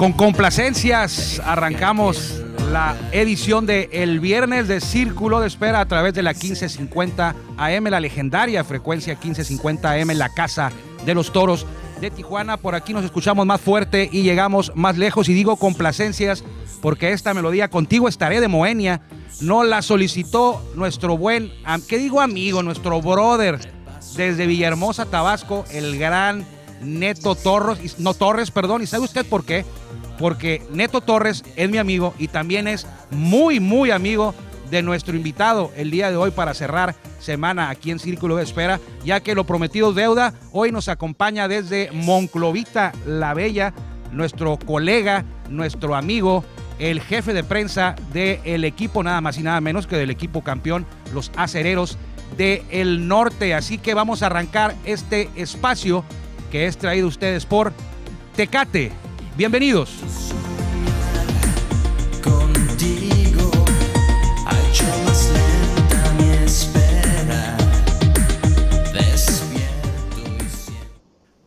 Con complacencias arrancamos la edición de el viernes de Círculo de Espera a través de la 1550 AM, la legendaria frecuencia 1550 AM, la casa de los toros de Tijuana. Por aquí nos escuchamos más fuerte y llegamos más lejos. Y digo complacencias porque esta melodía Contigo estaré de Moenia no la solicitó nuestro buen, ¿qué digo amigo? Nuestro brother desde Villahermosa, Tabasco, el gran Neto Torres, no Torres, perdón. ¿Y sabe usted por qué? porque Neto Torres es mi amigo y también es muy, muy amigo de nuestro invitado el día de hoy para cerrar semana aquí en Círculo de Espera, ya que lo prometido deuda, hoy nos acompaña desde Monclovita la Bella, nuestro colega, nuestro amigo, el jefe de prensa del equipo, nada más y nada menos que del equipo campeón, los acereros del norte. Así que vamos a arrancar este espacio que es traído ustedes por Tecate Bienvenidos.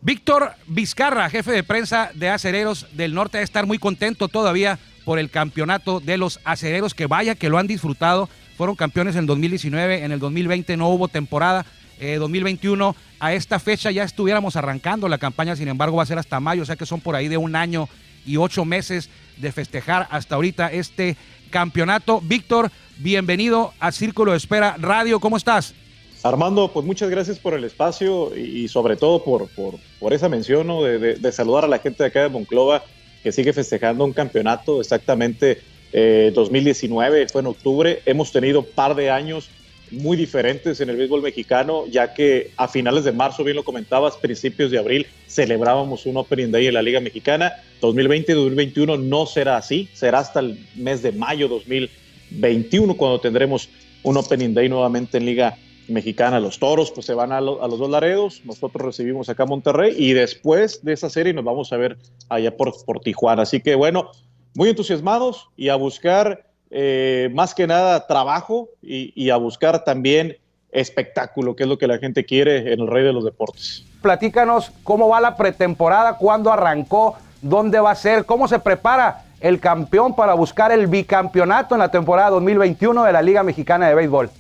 Víctor Vizcarra, jefe de prensa de Acereros del Norte, debe estar muy contento todavía por el campeonato de los acereros, que vaya que lo han disfrutado. Fueron campeones en 2019, en el 2020 no hubo temporada, 2021 eh, a esta fecha ya estuviéramos arrancando la campaña, sin embargo va a ser hasta mayo, o sea que son por ahí de un año y ocho meses de festejar hasta ahorita este campeonato. Víctor, bienvenido a Círculo de Espera Radio, ¿cómo estás? Armando, pues muchas gracias por el espacio y, sobre todo por, por, esa mención de, saludar a la gente de acá de Monclova que sigue festejando un campeonato exactamente 2019, eh, fue en octubre, hemos tenido par de años muy diferentes en el béisbol mexicano, ya que a finales de marzo, bien lo comentabas, principios de abril, celebrábamos un Opening Day en la Liga Mexicana. 2020-2021 no será así, será hasta el mes de mayo 2021 cuando tendremos un Opening Day nuevamente en Liga Mexicana. Los toros pues se van a, los dos Laredos, nosotros recibimos acá Monterrey y después de esa serie nos vamos a ver allá por, por Tijuana. Así que bueno, muy entusiasmados y a buscar eh, más que nada trabajo y, a buscar también espectáculo, que es lo que la gente quiere en el rey de los deportes. Platícanos cómo va la pretemporada, cuándo arrancó, dónde va a ser, cómo se prepara el campeón para buscar el bicampeonato en la temporada 2021 de la Liga Mexicana de Béisbol.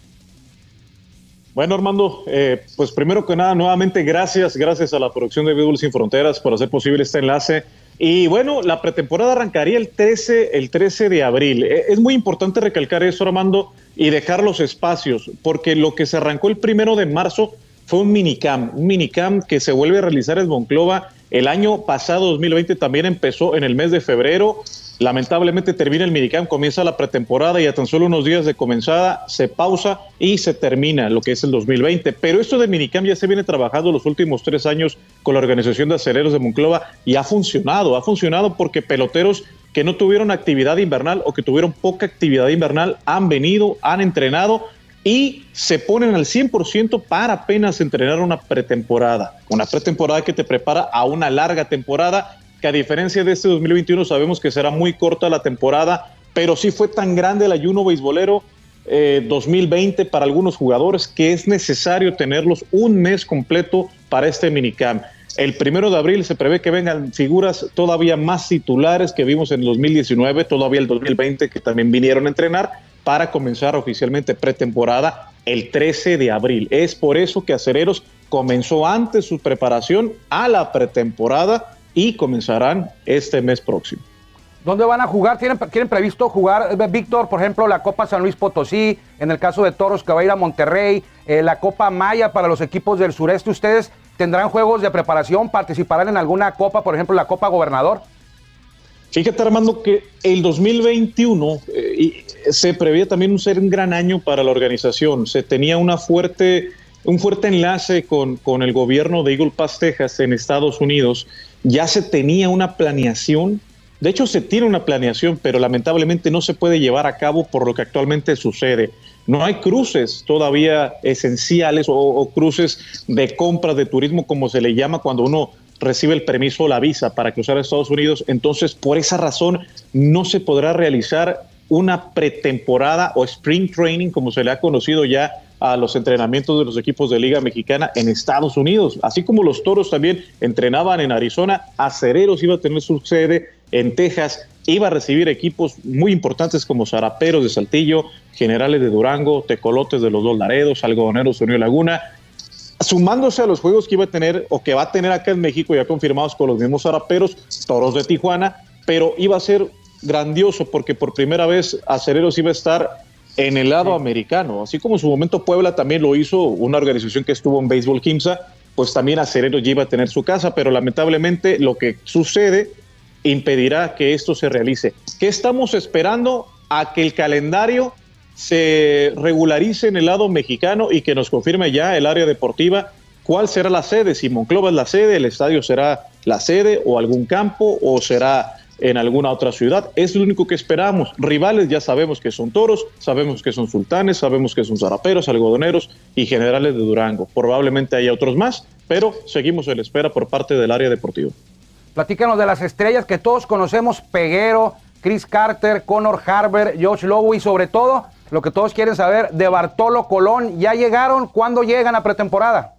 Bueno, Armando, eh, pues primero que nada, nuevamente gracias, gracias a la producción de Béisbol Sin Fronteras por hacer posible este enlace y bueno, la pretemporada arrancaría el 13, el 13 de abril. E, es muy importante recalcar eso, Armando, y dejar los espacios, porque lo que se arrancó el primero de marzo fue un minicam, un minicam que se vuelve a realizar en Monclova. El año pasado, 2020, también empezó en el mes de febrero Lamentablemente termina el minicamp, comienza la pretemporada y a tan solo unos días de comenzada se pausa y se termina lo que es el 2020. Pero esto del minicamp ya se viene trabajando los últimos tres años con la Organización de Acereros de Monclova y ha funcionado. Ha funcionado porque peloteros que no tuvieron actividad invernal o que tuvieron poca actividad invernal han venido, han entrenado y se ponen al 100% para apenas entrenar una pretemporada. Una pretemporada que te prepara a una larga temporada que a diferencia de este 2021 sabemos que será muy corta la temporada, pero sí fue tan grande el ayuno beisbolero 2020 eh, para algunos jugadores que es necesario tenerlos un mes completo para este minicamp. El primero de abril se prevé que vengan figuras todavía más titulares que vimos en el 2019, todavía el 2020 que también vinieron a entrenar para comenzar oficialmente pretemporada el 13 de abril. Es por eso que Acereros comenzó antes su preparación a la pretemporada y comenzarán este mes próximo. ¿Dónde van a jugar? ¿Tienen, ¿Tienen, previsto jugar, eh, Víctor, por ejemplo, la Copa San Luis Potosí, en el caso de Toros que va a ir a Monterrey, eh, la Copa Maya para los equipos del sureste? ¿Ustedes tendrán juegos de preparación? ¿Participarán en alguna copa, por ejemplo, la Copa Gobernador? Fíjate, Armando, que el 2021 eh, se preveía también ser un gran año para la organización. Se tenía una fuerte, un fuerte enlace con, con el gobierno de Eagle Pass, Texas, en Estados Unidos. Ya se tenía una planeación. De hecho, se tiene una planeación, pero lamentablemente no se puede llevar a cabo por lo que actualmente sucede. No hay cruces todavía esenciales o, cruces de compra de turismo, como se le llama cuando uno recibe el permiso o la visa para cruzar a Estados Unidos. Entonces, por esa razón, no se podrá realizar una pretemporada o spring training, como se le ha conocido ya a los entrenamientos de los equipos de Liga Mexicana en Estados Unidos. Así como los toros también entrenaban en Arizona, Acereros iba a tener su sede en Texas, iba a recibir equipos muy importantes como Zaraperos de Saltillo, Generales de Durango, Tecolotes de los Dos Laredos, Algodoneros de Unión Laguna, sumándose a los juegos que iba a tener o que va a tener acá en México, ya confirmados con los mismos zaraperos, toros de Tijuana, pero iba a ser grandioso porque por primera vez Acereros iba a estar en el lado americano, así como en su momento Puebla también lo hizo, una organización que estuvo en béisbol Kimsa, pues también Acereros ya iba a tener su casa, pero lamentablemente lo que sucede impedirá que esto se realice. ¿Qué estamos esperando? A que el calendario se regularice en el lado mexicano y que nos confirme ya el área deportiva cuál será la sede, si Monclova es la sede, el estadio será la sede o algún campo o será en alguna otra ciudad. Es lo único que esperamos. Rivales ya sabemos que son toros, sabemos que son sultanes, sabemos que son zaraperos, algodoneros y generales de Durango. Probablemente haya otros más, pero seguimos en espera por parte del área deportiva. Platícanos de las estrellas que todos conocemos, Peguero, Chris Carter, Connor Harber, Josh Lowe y sobre todo lo que todos quieren saber de Bartolo Colón. ¿Ya llegaron? ¿Cuándo llegan a pretemporada?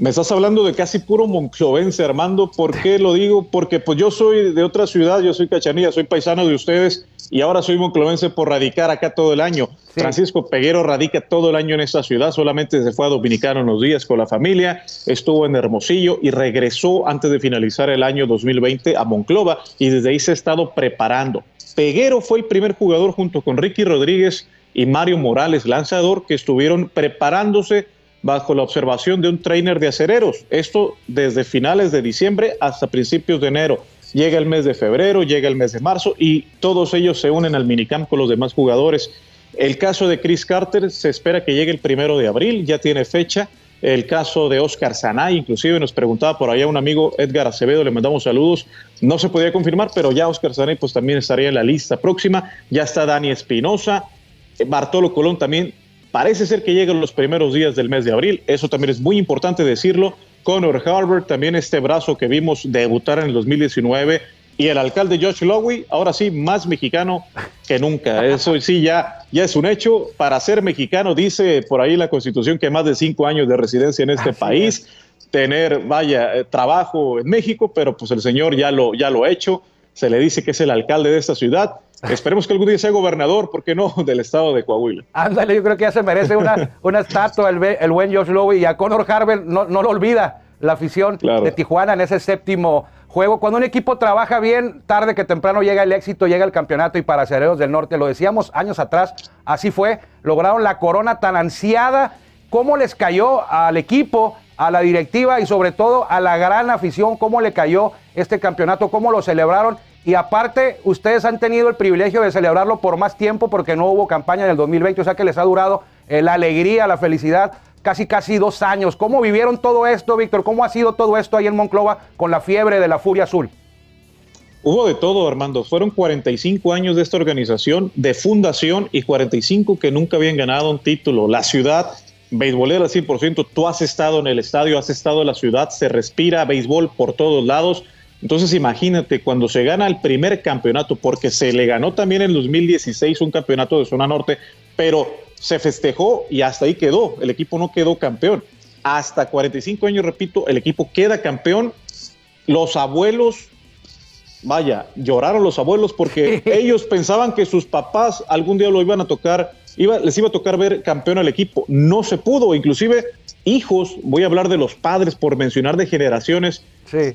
Me estás hablando de casi puro monclovense, Armando. ¿Por qué lo digo? Porque pues yo soy de otra ciudad, yo soy cachanilla, soy paisano de ustedes y ahora soy monclovense por radicar acá todo el año. Francisco Peguero radica todo el año en esta ciudad, solamente se fue a Dominicano unos días con la familia, estuvo en Hermosillo y regresó antes de finalizar el año 2020 a Monclova y desde ahí se ha estado preparando. Peguero fue el primer jugador junto con Ricky Rodríguez y Mario Morales, lanzador, que estuvieron preparándose bajo la observación de un trainer de acereros. Esto desde finales de diciembre hasta principios de enero. Llega el mes de febrero, llega el mes de marzo y todos ellos se unen al minicamp con los demás jugadores. El caso de Chris Carter se espera que llegue el primero de abril, ya tiene fecha el caso de Oscar Zanay, inclusive nos preguntaba por allá un amigo Edgar Acevedo, le mandamos saludos, no se podía confirmar, pero ya Oscar Zanay pues también estaría en la lista próxima, ya está Dani Espinosa, Bartolo Colón también, parece ser que llegan los primeros días del mes de abril, eso también es muy importante decirlo, Connor Harvard, también este brazo que vimos debutar en el 2019, y el alcalde Josh Lowy, ahora sí, más mexicano que nunca. Eso sí, ya, ya es un hecho. Para ser mexicano, dice por ahí la constitución que más de cinco años de residencia en este país, tener, vaya, eh, trabajo en México, pero pues el señor ya lo, ya lo ha hecho. Se le dice que es el alcalde de esta ciudad. Esperemos que algún día sea gobernador, ¿por qué no?, del estado de Coahuila. Ándale, yo creo que ya se merece una, una estatua el, el buen Josh Lowy y a Conor Harvard no, no lo olvida la afición de Tijuana en ese séptimo juego. Cuando un equipo trabaja bien, tarde que temprano llega el éxito, llega el campeonato y para Cereros del Norte, lo decíamos años atrás, así fue, lograron la corona tan ansiada. ¿Cómo les cayó al equipo, a la directiva y sobre todo a la gran afición? ¿Cómo le cayó este campeonato? ¿Cómo lo celebraron? Y aparte, ustedes han tenido el privilegio de celebrarlo por más tiempo porque no hubo campaña en el 2020, o sea que les ha durado eh, la alegría, la felicidad casi casi dos años. ¿Cómo vivieron todo esto, Víctor? ¿Cómo ha sido todo esto ahí en Monclova con la fiebre de la Furia Azul? Hubo de todo, Armando. Fueron 45 años de esta organización, de fundación, y 45 que nunca habían ganado un título. La ciudad, beisbolera al 100%, tú has estado en el estadio, has estado en la ciudad, se respira béisbol por todos lados. Entonces imagínate cuando se gana el primer campeonato, porque se le ganó también en 2016 un campeonato de zona norte, pero se festejó y hasta ahí quedó. El equipo no quedó campeón. Hasta 45 años, repito, el equipo queda campeón. Los abuelos, vaya, lloraron los abuelos porque ellos pensaban que sus papás algún día lo iban a tocar iba, les iba a tocar ver campeón al equipo. No se pudo, inclusive hijos, voy a hablar de los padres por mencionar de generaciones,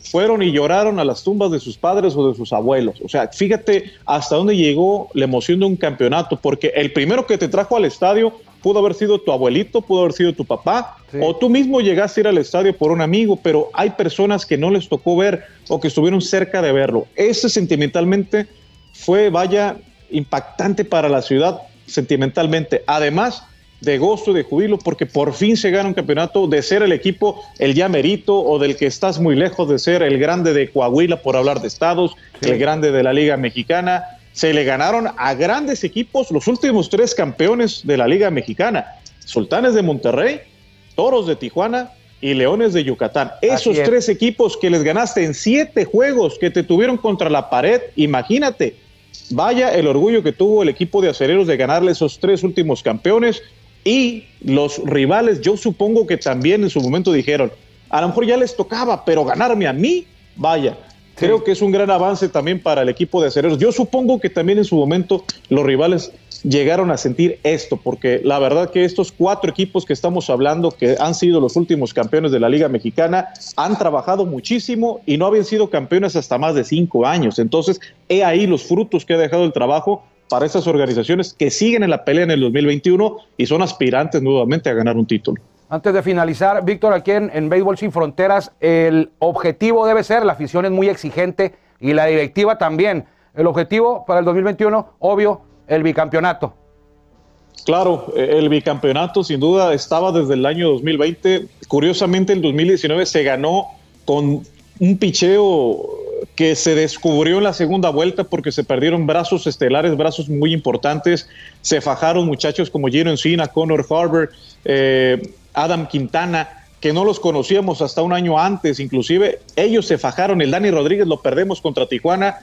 fueron y lloraron a las tumbas de sus padres o de sus abuelos. O sea, fíjate hasta dónde llegó la emoción de un campeonato, porque el primero que te trajo al estadio pudo haber sido tu abuelito, pudo haber sido tu papá, o tú mismo llegaste a ir al estadio por un amigo, pero hay personas que no les tocó ver o que estuvieron cerca de verlo. Ese sentimentalmente fue, vaya, impactante para la ciudad, sentimentalmente. Además, de gozo y de jubilo porque por fin se gana un campeonato de ser el equipo el ya merito o del que estás muy lejos de ser el grande de Coahuila por hablar de estados, el grande de la Liga Mexicana, se le ganaron a grandes equipos los últimos tres campeones de la Liga Mexicana, Sultanes de Monterrey, Toros de Tijuana y Leones de Yucatán. Esos tres equipos que les ganaste en siete juegos que te tuvieron contra la pared, imagínate, vaya el orgullo que tuvo el equipo de acereros de ganarle esos tres últimos campeones y los rivales, yo supongo que también en su momento dijeron, a lo mejor ya les tocaba, pero ganarme a mí, vaya, Creo que es un gran avance también para el equipo de acereros. Yo supongo que también en su momento los rivales llegaron a sentir esto, porque la verdad que estos cuatro equipos que estamos hablando, que han sido los últimos campeones de la Liga Mexicana, han trabajado muchísimo y no habían sido campeones hasta más de cinco años. Entonces, he ahí los frutos que ha dejado el trabajo para esas organizaciones que siguen en la pelea en el 2021 y son aspirantes nuevamente a ganar un título. Antes de finalizar, Víctor, aquí en, en Béisbol Sin Fronteras, el objetivo debe ser, la afición es muy exigente y la directiva también. El objetivo para el 2021, obvio, el bicampeonato. Claro, el bicampeonato sin duda estaba desde el año 2020. Curiosamente, el 2019 se ganó con un picheo que se descubrió en la segunda vuelta porque se perdieron brazos estelares, brazos muy importantes. Se fajaron muchachos como Gino Encina, Connor Harbour, eh, Adam Quintana, que no los conocíamos hasta un año antes, inclusive ellos se fajaron, el Dani Rodríguez lo perdemos contra Tijuana,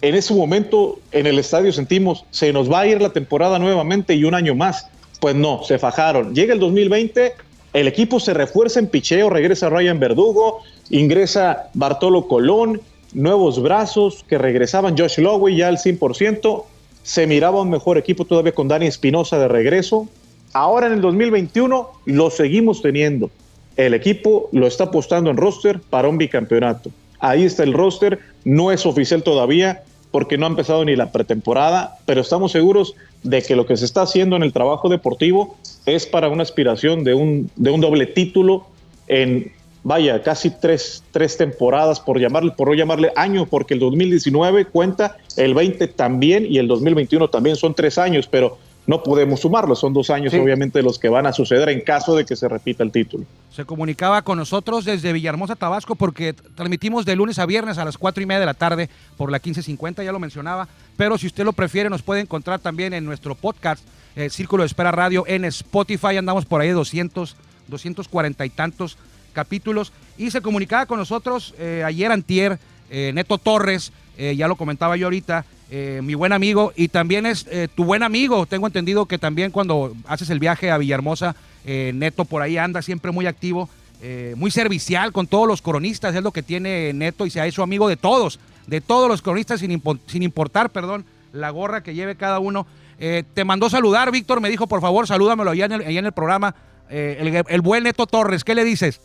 en ese momento en el estadio sentimos, se nos va a ir la temporada nuevamente y un año más, pues no, se fajaron. Llega el 2020, el equipo se refuerza en picheo, regresa Ryan Verdugo, ingresa Bartolo Colón, nuevos brazos que regresaban Josh Lowey ya al 100%, se miraba un mejor equipo todavía con Dani Espinosa de regreso, Ahora en el 2021 lo seguimos teniendo. El equipo lo está apostando en roster para un bicampeonato. Ahí está el roster, no es oficial todavía porque no ha empezado ni la pretemporada, pero estamos seguros de que lo que se está haciendo en el trabajo deportivo es para una aspiración de un, de un doble título en, vaya, casi tres, tres temporadas, por, llamarle, por no llamarle año, porque el 2019 cuenta, el 20 también y el 2021 también son tres años, pero no podemos sumarlo. Son dos años, obviamente, los que van a suceder en caso de que se repita el título. Se comunicaba con nosotros desde Villahermosa, Tabasco, porque transmitimos de lunes a viernes a las cuatro y media de la tarde por la 1550, ya lo mencionaba. Pero si usted lo prefiere, nos puede encontrar también en nuestro podcast, eh, Círculo de Espera Radio, en Spotify. Andamos por ahí 200, 240 y tantos capítulos. Y se comunicaba con nosotros eh, ayer, antier, eh, Neto Torres, ya lo comentaba yo ahorita, eh, mi buen amigo, y también es eh, tu buen amigo. Tengo entendido que también cuando haces el viaje a Villahermosa, eh, Neto por ahí anda siempre muy activo, muy servicial con todos los coronistas, es lo que tiene Neto y se ha hecho amigo de todos, de todos los coronistas sin, sin importar, perdón, la gorra que lleve cada uno. te mandó saludar, Víctor, me dijo, por favor, salúdamelo allá en el, en el programa. El buen Neto Torres, ¿qué le dices?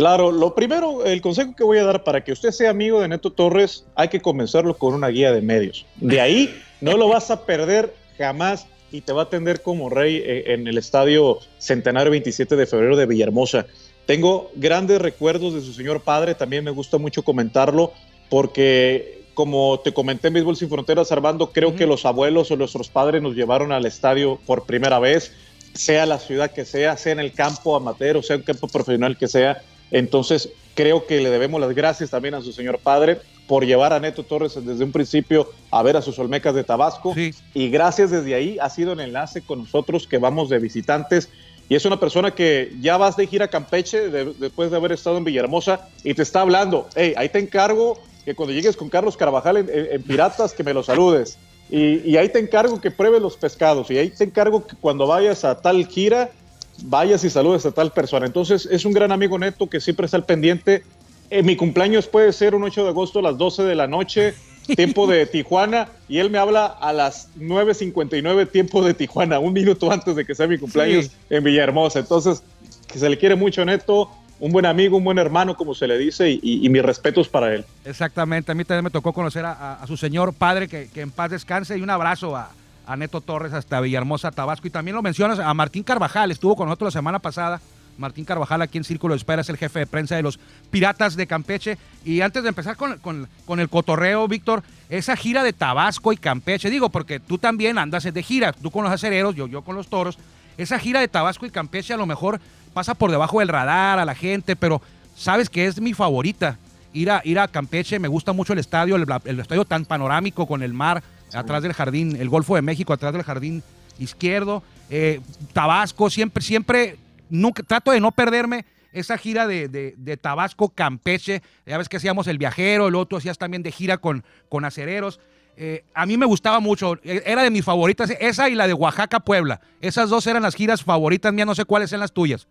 Claro, lo primero, el consejo que voy a dar para que usted sea amigo de Neto Torres, hay que comenzarlo con una guía de medios. De ahí no lo vas a perder jamás y te va a atender como rey eh, en el estadio Centenario 27 de febrero de Villahermosa. Tengo grandes recuerdos de su señor padre, también me gusta mucho comentarlo porque como te comenté en Béisbol Sin Fronteras, Armando, creo que los abuelos o nuestros padres nos llevaron al estadio por primera vez, sea la ciudad que sea, sea en el campo amateur o sea en el campo profesional que sea entonces, creo que le debemos las gracias también a su señor padre por llevar a Neto Torres desde un principio a ver a sus Olmecas de Tabasco. Y gracias desde ahí ha sido el enlace con nosotros que vamos de visitantes. Y es una persona que ya vas de gira a Campeche después de haber estado en Villahermosa y te está hablando. Hey, ahí te encargo que cuando llegues con Carlos Carvajal en, Piratas, que me lo saludes. Y, y ahí te encargo que pruebes los pescados. Y ahí te encargo que cuando vayas a tal gira, vayas y saludes a tal persona. Entonces es un gran amigo neto que siempre está al pendiente. mi cumpleaños puede ser un 8 de agosto a las 12 de la noche tiempo de Tijuana, y él me habla a las 9.59 tiempo de Tijuana, un minuto antes de que sea mi cumpleaños en Villahermosa. Entonces, que se le quiere mucho Neto, un buen amigo, un buen hermano, como se le dice, y, mis respetos para él. Exactamente, a mí también me tocó conocer a, su señor padre, que, en paz descanse, y un abrazo a, a Neto Torres hasta Villahermosa, Tabasco. Y también lo mencionas a Martín Carvajal, estuvo con nosotros la semana pasada Martín Carvajal aquí en Círculo de Espera, es el jefe de prensa de los Piratas de Campeche. Y antes de empezar con, el cotorreo, Víctor, esa gira de Tabasco y Campeche, digo, porque tú también andas de gira, tú con los acereros, yo, yo con los toros. Esa gira de Tabasco y Campeche a lo mejor pasa por debajo del radar a la gente, pero sabes que es mi favorita. Ir a, ir a Campeche, me gusta mucho el estadio, el, estadio tan panorámico con el mar atrás del jardín, el Golfo de México atrás del jardín izquierdo. Eh, Tabasco, siempre, siempre nunca, trato de no perderme esa gira de, Tabasco, Campeche. Ya ves que hacíamos el viajero, el otro hacías también de gira con, con acereros. Eh, a mí me gustaba mucho, e, era de mis favoritas, esa y la de Oaxaca, Puebla. Esas dos eran las giras favoritas mías, no sé cuáles eran las tuyas.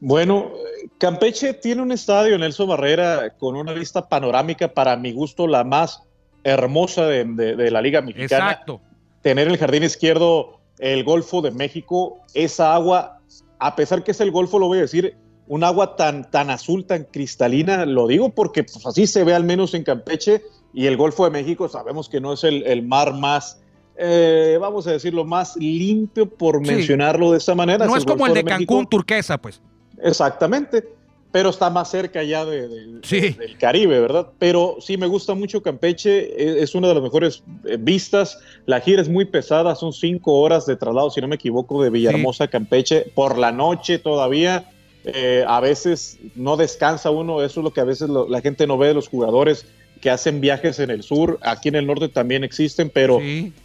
Bueno, Campeche tiene un estadio, Nelson Barrera, con una vista panorámica, para mi gusto, la más hermosa de, de la Liga Mexicana. Exacto. Tener el jardín izquierdo, el Golfo de México, esa agua a pesar que es el Golfo, lo voy a decir, un agua tan, tan azul, tan cristalina, lo digo porque pues, así se ve al menos en Campeche y el Golfo de México sabemos que no es el, mar más, eh, vamos a decirlo, más limpio por mencionarlo de esa manera. No es, como el de, Cancún, turquesa, pues. Exactamente, pero está más cerca ya de, del Caribe, ¿verdad? Pero sí me gusta mucho Campeche, e, es, una de las mejores eh, vistas. La gira es muy pesada, son cinco horas de traslado, si no me equivoco, de Villahermosa a Campeche por la noche todavía. Eh, a veces no descansa uno, eso es lo que a veces la gente no ve de los jugadores que hacen viajes en el sur, aquí en el norte también existen, pero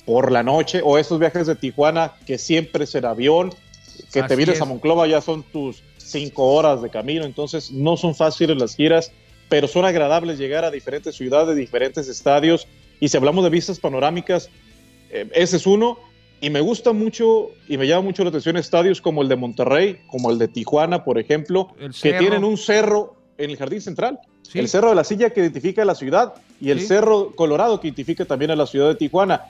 por la noche, o esos viajes de Tijuana que siempre es en avión, que te vienes a Monclova ya son tus cinco horas de camino, entonces no son fáciles las giras, pero son agradables llegar a diferentes ciudades, diferentes estadios, y si hablamos de vistas panorámicas, eh, ese es uno, y me gusta mucho y me llama mucho la atención estadios como el de Monterrey, como el de Tijuana, por ejemplo, que tienen un cerro en el jardín central. El Cerro de la Silla que identifica la ciudad y el Cerro Colorado que identifica también a la ciudad de Tijuana.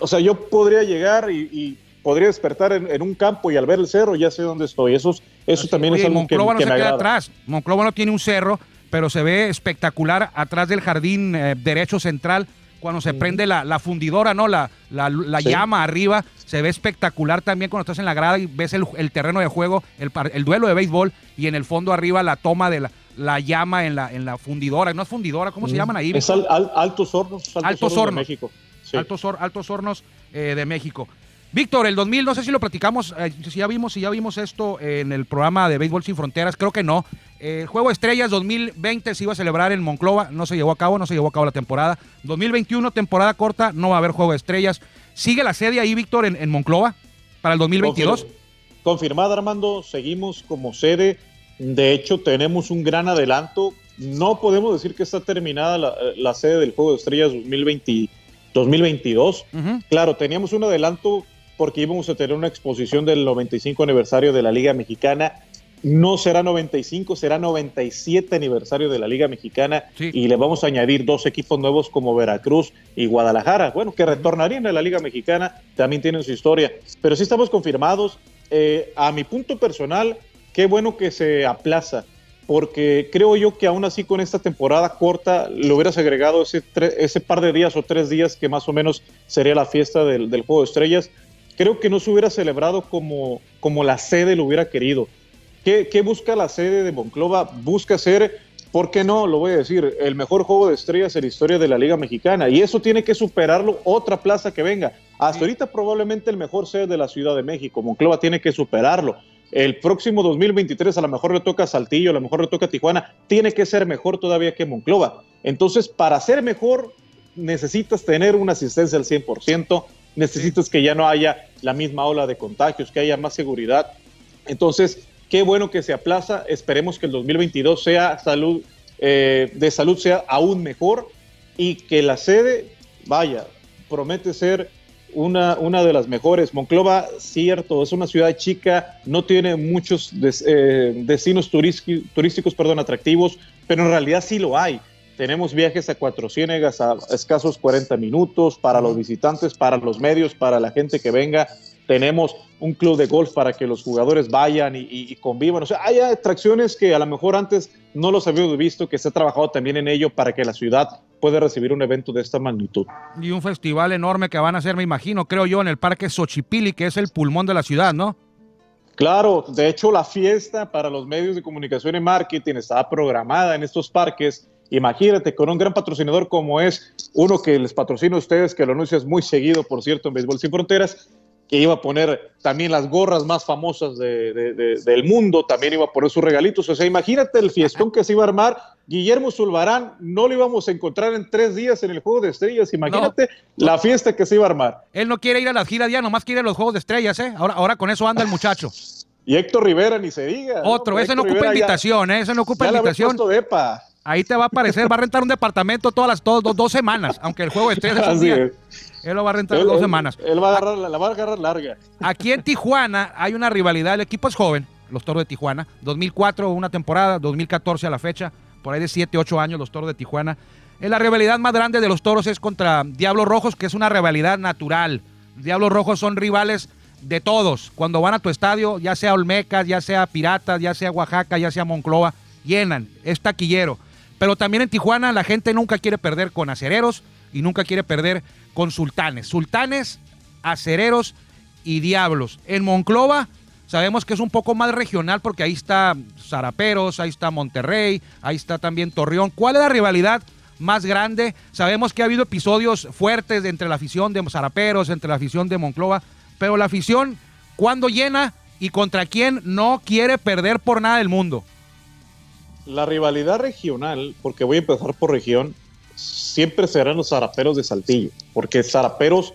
O sea, yo podría llegar y podría despertar en, un campo y al ver el cerro ya sé dónde estoy. Eso, eso también es algo Monclova que, no se queda atrás. Monclova no tiene un cerro, pero se ve espectacular atrás del jardín eh, derecho central. Cuando se prende la, fundidora, ¿no? La, la, llama arriba, se ve espectacular también cuando estás en la grada y ves el, terreno de juego, el, el, duelo de béisbol y en el fondo arriba la toma de la, llama en la, en la fundidora. No es fundidora, ¿cómo se llaman ahí? Es Altos Hornos. Altos, Hornos, de México. Altos, altos Hornos eh, de México. Víctor, el 2000, no sé si lo platicamos, eh, si ya vimos, si ya vimos esto en el programa de Béisbol Sin Fronteras, creo que no. el Juego de Estrellas 2020 se iba a celebrar en Monclova, no se llevó a cabo, no se llevó a cabo la temporada. 2021, temporada corta, no va a haber Juego de Estrellas. ¿Sigue la sede ahí, Víctor, en, Monclova para el 2022? Confirmada, Armando, seguimos como sede. De hecho, tenemos un gran adelanto. No podemos decir que está terminada la, sede del Juego de Estrellas 2020, 2022. Claro, teníamos un adelanto porque íbamos a tener una exposición del 95 aniversario de la Liga Mexicana. No será 95, será 97 aniversario de la Liga Mexicana y le vamos a añadir dos equipos nuevos como Veracruz y Guadalajara, bueno, que retornarían a la Liga Mexicana, también tienen su historia, pero sí estamos confirmados. Eh, a mi punto personal, qué bueno que se aplaza, porque creo yo que aún así con esta temporada corta le hubieras agregado ese, ese par de días o tres días que más o menos sería la fiesta del, del Juego de Estrellas creo que no se hubiera celebrado como, como la sede lo hubiera querido. ¿Qué, ¿Qué, busca la sede de Monclova? Busca ser, ¿por qué no? Lo voy a decir, el mejor juego de estrellas en la historia de la Liga Mexicana. Y eso tiene que superarlo otra plaza que venga. Hasta ahorita probablemente el mejor sede de la Ciudad de México. Monclova tiene que superarlo. El próximo 2023 a lo mejor le toca a Saltillo, a lo mejor le toca a Tijuana. Tiene que ser mejor todavía que Monclova. Entonces, para ser mejor, necesitas tener una asistencia al 100%, necesitas que ya no haya la misma ola de contagios, que haya más seguridad. Entonces, qué bueno que se aplaza. Esperemos que el 2022 sea eh, de salud sea aún mejor y que la sede, vaya, promete ser una, una de las mejores. Monclova, cierto, es una ciudad chica, no tiene muchos eh, destinos turísticos perdón, atractivos, pero en realidad sí lo hay tenemos viajes a Cuatro Ciénegas a escasos 40 minutos para los visitantes, para los medios, para la gente que venga. Tenemos un club de golf para que los jugadores vayan y, convivan. O sea, hay atracciones que a lo mejor antes no los habíamos visto, que se ha trabajado también en ello para que la ciudad pueda recibir un evento de esta magnitud. Y un festival enorme que van a hacer, me imagino, creo yo, en el Parque Xochipili, que es el pulmón de la ciudad, ¿no? Claro, de hecho la fiesta para los medios de comunicación y marketing estaba programada en estos parques. Imagínate, con un gran patrocinador como es uno que les patrocina a ustedes, que lo anuncias muy seguido, por cierto, en Béisbol Sin Fronteras, que iba a poner también las gorras más famosas del mundo, también iba a poner sus regalitos. O sea, imagínate el fiestón que se iba a armar. Guillermo Zulbarán no lo íbamos a encontrar en tres días en el Juego de Estrellas. Imagínate la fiesta que se iba a armar. Él no quiere ir a las giras ya, nomás quiere los Juegos de Estrellas, ¿eh? Ahora, ahora con eso anda el muchacho. Y Héctor Rivera, ni se diga. Otro, ese no ocupa invitación, ¿eh? Ese no ocupa invitación. Ahí te va a aparecer, va a rentar un departamento todas las dos, dos, semanas, aunque el juego de estrellas es un día. Él lo va a rentar dos semanas. Él va a agarrar, la va a agarrar larga. Aquí en Tijuana hay una rivalidad. El equipo es joven, los Toros de Tijuana. 2004 una temporada, 2014 a la fecha. Por ahí de 7, 8 años los Toros de Tijuana. Eh, la rivalidad más grande de los Toros es contra Diablos Rojos, que es una rivalidad natural. Diablos Rojos son rivales de todos. Cuando van a tu estadio, ya sea Olmecas, ya sea Piratas, ya sea Oaxaca, ya sea Monclova, llenan. Es taquillero. Pero también en Tijuana la gente nunca quiere perder con acereros y nunca quiere perder con sultanes. Sultanes, acereros y diablos. En Monclova sabemos que es un poco más regional porque ahí está Zaraperos, ahí está Monterrey, ahí está también Torreón. ¿Cuál es la rivalidad más grande? Sabemos que ha habido episodios fuertes entre la afición de Zaraperos, entre la afición de Monclova, pero la afición, cuando llena y contra quién no quiere perder por nada del mundo? La rivalidad regional, porque voy a empezar por región, siempre serán los zaraperos de Saltillo, porque Zaraperos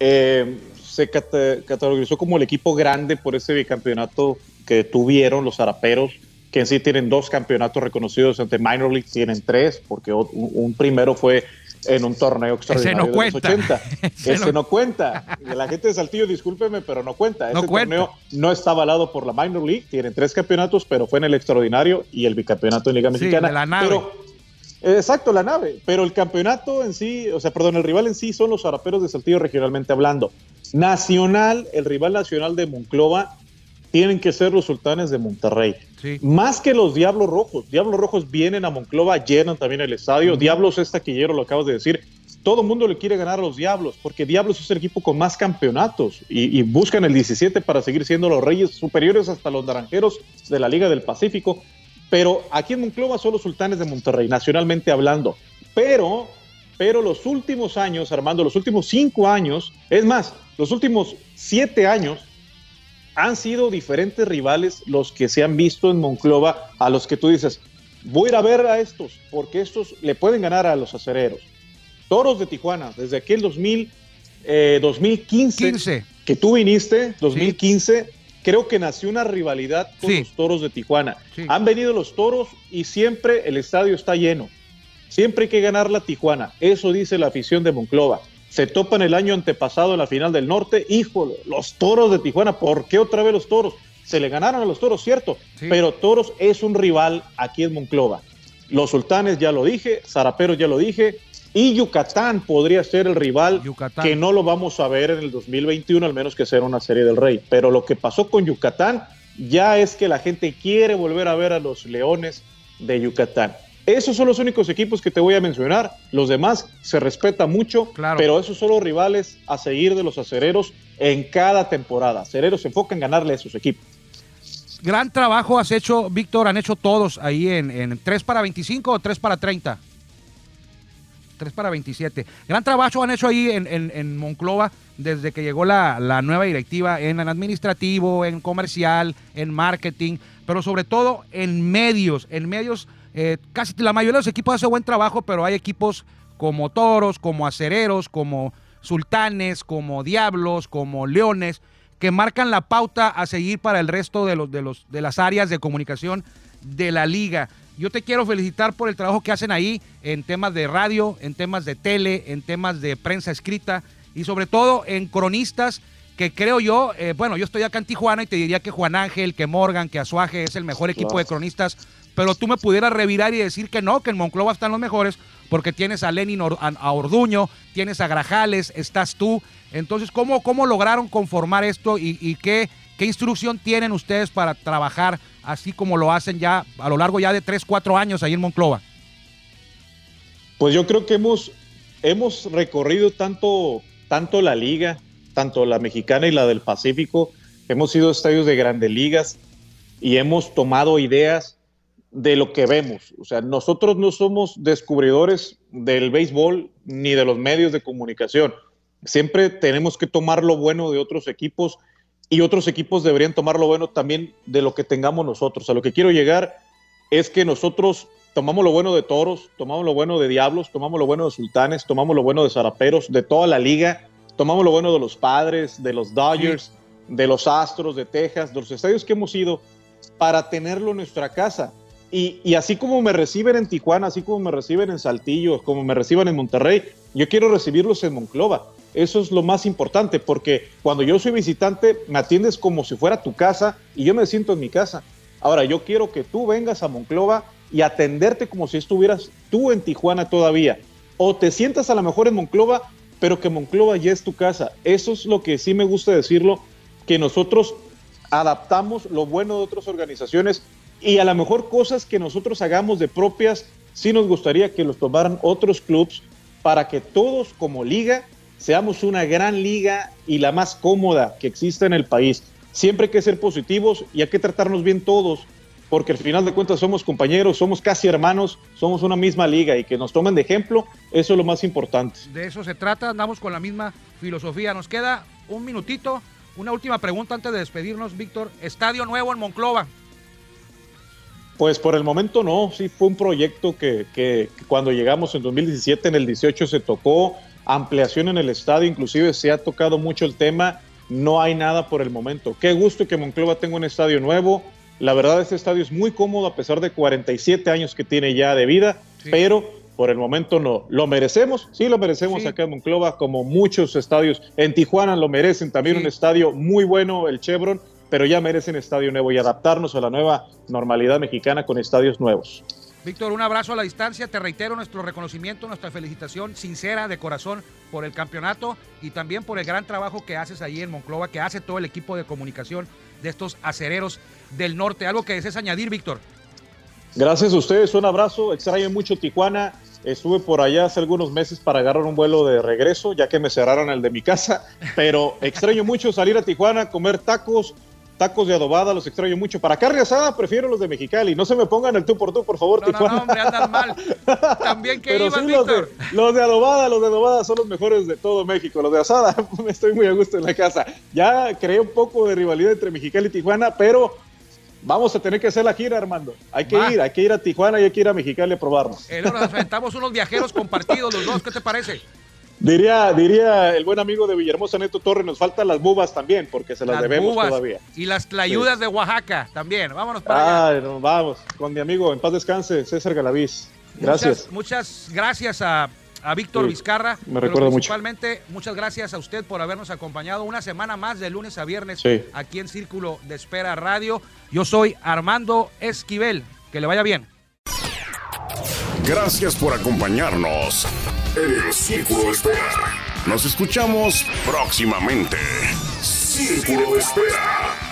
eh, se categorizó como el equipo grande por ese bicampeonato que tuvieron los zaraperos, que en sí tienen dos campeonatos reconocidos ante Minor League, tienen tres, porque un primero fue en un torneo extraordinario de los 80. Ese, no... cuenta. La gente de Saltillo, discúlpeme, pero no cuenta. Ese torneo no está avalado por la Minor League. Tienen tres campeonatos, pero fue en el extraordinario y el bicampeonato en Liga Mexicana. la nave. exacto, la nave. Pero el campeonato en sí, o sea, perdón, el rival en sí son los zaraperos de Saltillo regionalmente hablando. Nacional, el rival nacional de Monclova, tienen que ser los sultanes de Monterrey. Más que los Diablos Rojos. Diablos Rojos vienen a Monclova, llenan también el estadio. Diablos es taquillero, lo acabas de decir. Todo el mundo le quiere ganar a los Diablos, porque Diablos es el equipo con más campeonatos y, buscan el 17 para seguir siendo los reyes superiores hasta los naranjeros de la Liga del Pacífico. Pero aquí en Monclova son los sultanes de Monterrey, nacionalmente hablando. Pero, pero los últimos años, Armando, los últimos cinco años, es más, los últimos siete años, han sido diferentes rivales los que se han visto en Monclova a los que tú dices, voy a ir a ver a estos, porque estos le pueden ganar a los acereros. Toros de Tijuana, desde aquel 2000, 2015 eh, que tú viniste, 2015, creo que nació una rivalidad con los Toros de Tijuana. Han venido los Toros y siempre el estadio está lleno. Siempre hay que ganar la Tijuana. Eso dice la afición de Monclova se topan el año antepasado en la final del norte. Híjole, los toros de Tijuana, ¿por qué otra vez los toros? Se le ganaron a los toros, cierto, pero Toros es un rival aquí en Monclova. Los sultanes ya lo dije, Zaraperos ya lo dije, y Yucatán podría ser el rival que no lo vamos a ver en el 2021, al menos que sea una serie del Rey. Pero lo que pasó con Yucatán ya es que la gente quiere volver a ver a los Leones de Yucatán. Esos son los únicos equipos que te voy a mencionar. Los demás se respeta mucho, pero esos son los rivales a seguir de los acereros en cada temporada. Acereros se enfocan en ganarle a esos equipos. Gran trabajo has hecho, Víctor, han hecho todos ahí en, 3 para 25 o 3 para 30. 3 para 27. Gran trabajo han hecho ahí en, Monclova desde que llegó la, la, nueva directiva en administrativo, en comercial, en marketing, pero sobre todo en medios, en medios eh, casi la mayoría de los equipos hace buen trabajo, pero hay equipos como Toros, como Acereros, como Sultanes, como Diablos, como Leones, que marcan la pauta a seguir para el resto de, los, de, los, de las áreas de comunicación de la liga. Yo te quiero felicitar por el trabajo que hacen ahí en temas de radio, en temas de tele, en temas de prensa escrita y sobre todo en cronistas que creo yo, eh, bueno, yo estoy acá en Tijuana y te diría que Juan Ángel, que Morgan, que Azuaje es el mejor equipo de cronistas pero tú me pudieras revirar y decir que no, que en Monclova están los mejores, porque tienes a Lenin a Orduño, tienes a Grajales, estás tú. Entonces, ¿cómo, cómo lograron conformar esto y, qué, qué instrucción tienen ustedes para trabajar así como lo hacen ya a lo largo ya de 3, 4 años ahí en Monclova? Pues yo creo que hemos, hemos recorrido tanto, tanto la liga, tanto la mexicana y la del Pacífico, hemos sido estadios de grandes ligas y hemos tomado ideas de lo que vemos. O sea, nosotros no somos descubridores del béisbol ni de los medios de comunicación. Siempre tenemos que tomar lo bueno de otros equipos y otros equipos deberían tomar lo bueno también de lo que tengamos nosotros. A lo que quiero llegar es que nosotros tomamos lo bueno de toros, tomamos lo bueno de diablos, tomamos lo bueno de sultanes, tomamos lo bueno de zaraperos, de toda la liga, tomamos lo bueno de los padres, de los Dodgers, de los Astros, de Texas, de los estadios que hemos ido para tenerlo en nuestra casa. Y, así como me reciben en Tijuana, así como me reciben en Saltillo, como me reciban en Monterrey, yo quiero recibirlos en Monclova. Eso es lo más importante, porque cuando yo soy visitante, me atiendes como si fuera tu casa y yo me siento en mi casa. Ahora, yo quiero que tú vengas a Monclova y atenderte como si estuvieras tú en Tijuana todavía. O te sientas a lo mejor en Monclova, pero que Monclova ya es tu casa. Eso es lo que sí me gusta decirlo, que nosotros adaptamos lo bueno de otras organizaciones y a lo mejor cosas que nosotros hagamos de propias, sí nos gustaría que los tomaran otros clubes para que todos como liga seamos una gran liga y la más cómoda que exista en el país. Siempre hay que ser positivos y hay que tratarnos bien todos, porque al final de cuentas somos compañeros, somos casi hermanos, somos una misma liga y que nos tomen de ejemplo, eso es lo más importante. De eso se trata, andamos con la misma filosofía. Nos queda un minutito, una última pregunta antes de despedirnos, Víctor. Estadio nuevo en Monclova. Pues por el momento no, sí fue un proyecto que, cuando llegamos en 2017, en el 18 se tocó, ampliación en el estadio, inclusive se ha tocado mucho el tema, no hay nada por el momento. Qué gusto que Monclova tenga un estadio nuevo, la verdad este estadio es muy cómodo a pesar de 47 años que tiene ya de vida, pero por el momento no. ¿Lo merecemos? Sí, lo merecemos acá en Monclova, como muchos estadios. En Tijuana lo merecen también un estadio muy bueno, el Chevron, pero ya merecen estadio nuevo y adaptarnos a la nueva normalidad mexicana con estadios nuevos. Víctor, un abrazo a la distancia. Te reitero nuestro reconocimiento, nuestra felicitación sincera de corazón por el campeonato y también por el gran trabajo que haces ahí en Monclova, que hace todo el equipo de comunicación de estos acereros del norte. ¿Algo que desees añadir, Víctor? Gracias a ustedes, un abrazo. Extraño mucho Tijuana. Estuve por allá hace algunos meses para agarrar un vuelo de regreso, ya que me cerraron el de mi casa. Pero extraño mucho salir a Tijuana, comer tacos, tacos de adobada, los extraño mucho. Para carne asada prefiero los de Mexicali. No se me pongan el tú por tú, por favor, no, Tijuana. No, hombre, andan mal. También que Pero sí, los de, los de, adobada, los de adobada son los mejores de todo México. Los de asada, estoy muy a gusto en la casa. Ya creé un poco de rivalidad entre Mexicali y Tijuana, pero vamos a tener que hacer la gira, Armando. Hay que ir, hay que ir a Tijuana y hay que ir a Mexicali a probarnos. Eh, nos enfrentamos unos viajeros compartidos los dos, ¿qué te parece? Diría, diría el buen amigo de Villahermosa Neto Torre, nos faltan las bubas también, porque se las, debemos todavía. Y las tlayudas de Oaxaca también. Vámonos para allá. vamos, con mi amigo, en paz descanse, César Galaviz. Gracias. Muchas, gracias a, Víctor Vizcarra. Me recuerdo principalmente, muchas gracias a usted por habernos acompañado una semana más de lunes a viernes aquí en Círculo de Espera Radio. Yo soy Armando Esquivel. Que le vaya bien. Gracias por acompañarnos el Círculo de Espera. Nos escuchamos próximamente. Círculo de Espera.